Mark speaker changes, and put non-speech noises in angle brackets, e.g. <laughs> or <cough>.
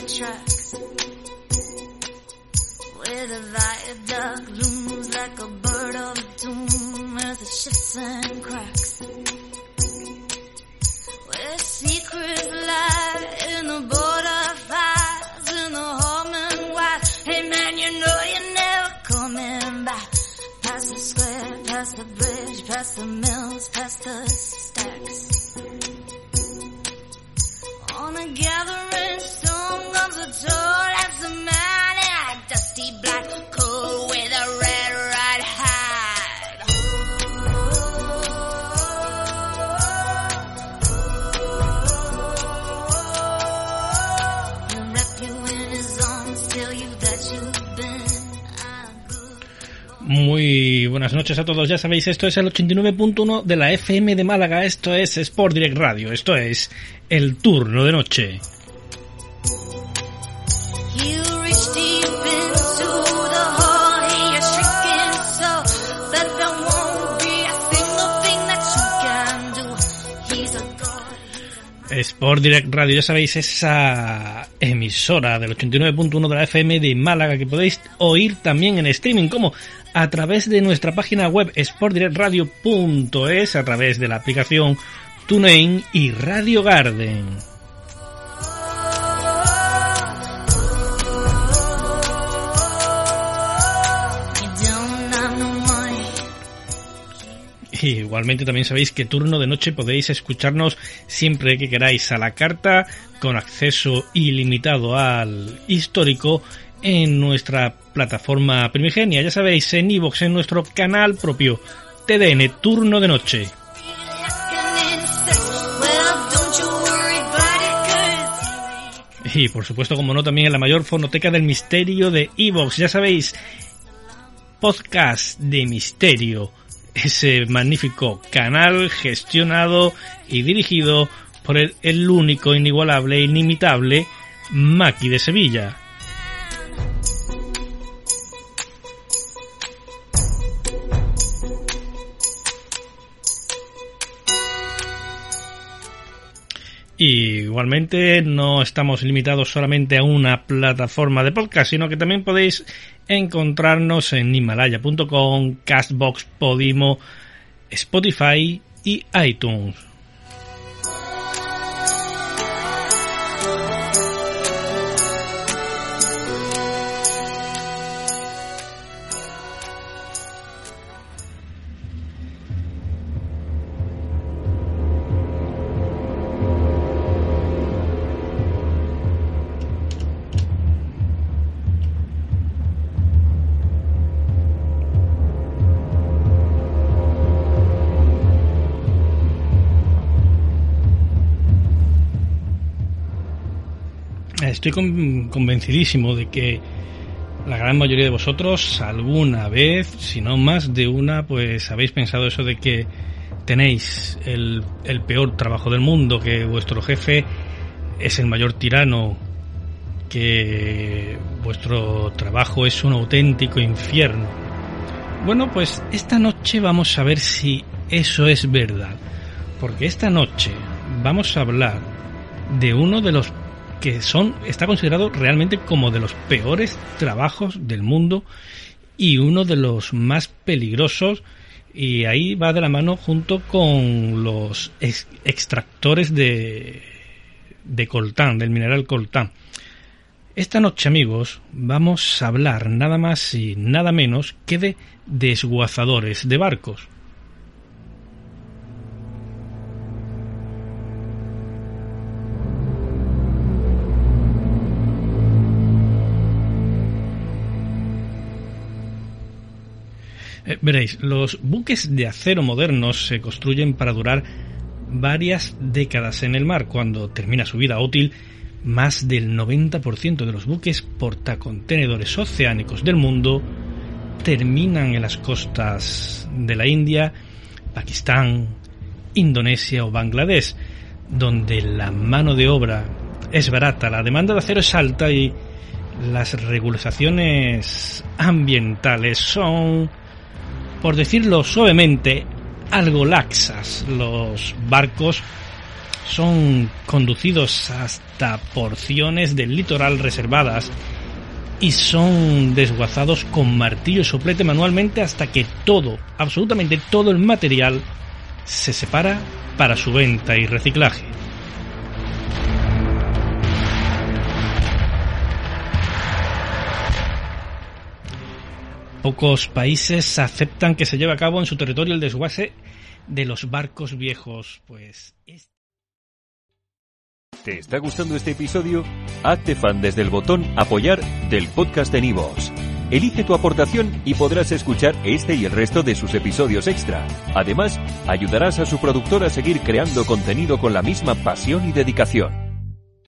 Speaker 1: The tracks. Where the viaduct looms like a bird of doom as it shifts and cracks. Where secrets lie in the border fires, in the home and wide. Hey man, you know you're never coming back. Past the square, past the bridge, past the mills, past the stacks. On a gathering
Speaker 2: Buenas noches a todos, ya sabéis, esto es el 89.1 de la FM de Málaga, esto es Sport Direct Radio, esto es el turno de noche. Sport Direct Radio, ya sabéis, esa emisora del 89.1 de la FM de Málaga que podéis oír también en streaming, como a través de nuestra página web sportdirectradio.es, a través de la aplicación TuneIn y Radio Garden. <laughs> Y igualmente también sabéis que turno de noche podéis escucharnos siempre que queráis a la carta con acceso ilimitado al histórico en nuestra plataforma primigenia. Ya sabéis, en iVoox, en nuestro canal propio TDN Turno de Noche. Y por supuesto, como no, también en la mayor fonoteca del misterio de iVoox. Ya sabéis, podcast de misterio. Ese magnífico canal gestionado y dirigido por el, el único, inigualable, inimitable Maki de Sevilla. Y igualmente no estamos limitados solamente a una plataforma de podcast, sino que también podéis encontrarnos en himalaya.com, Castbox, Podimo, Spotify y iTunes. Estoy con- convencidísimo de que la gran mayoría de vosotros alguna vez, si no más de una, pues habéis pensado eso de que tenéis el peor trabajo del mundo, que vuestro jefe es el mayor tirano, que vuestro trabajo es un auténtico infierno. Bueno, pues esta noche vamos a ver si eso es verdad. Porque esta noche vamos a hablar de uno de los que son está considerado realmente como de los peores trabajos del mundo y uno de los más peligrosos y ahí va de la mano junto con los extractores de, de coltán, del mineral coltán. Esta noche, amigos, vamos a hablar nada más y nada menos que de desguazadores de barcos. Veréis, los buques de acero modernos se construyen para durar varias décadas en el mar. Cuando termina su vida útil, más del 90% de los buques portacontenedores oceánicos del mundo terminan en las costas de la India, Pakistán, Indonesia o Bangladesh, donde la mano de obra es barata, la demanda de acero es alta y las regulaciones ambientales son por decirlo suavemente, algo laxas. Los barcos son conducidos hasta porciones del litoral reservadas y son desguazados con martillo y soplete manualmente hasta que todo, absolutamente todo el material se separa para su venta y reciclaje. Pocos países aceptan que se lleve a cabo en su territorio el desguace de los barcos viejos, pues...
Speaker 3: ¿Te está gustando este episodio? Hazte fan desde el botón apoyar del podcast de Nivos. Elige tu aportación y podrás escuchar este y el resto de sus episodios extra. Además, ayudarás a su productor a seguir creando contenido con la misma pasión y dedicación.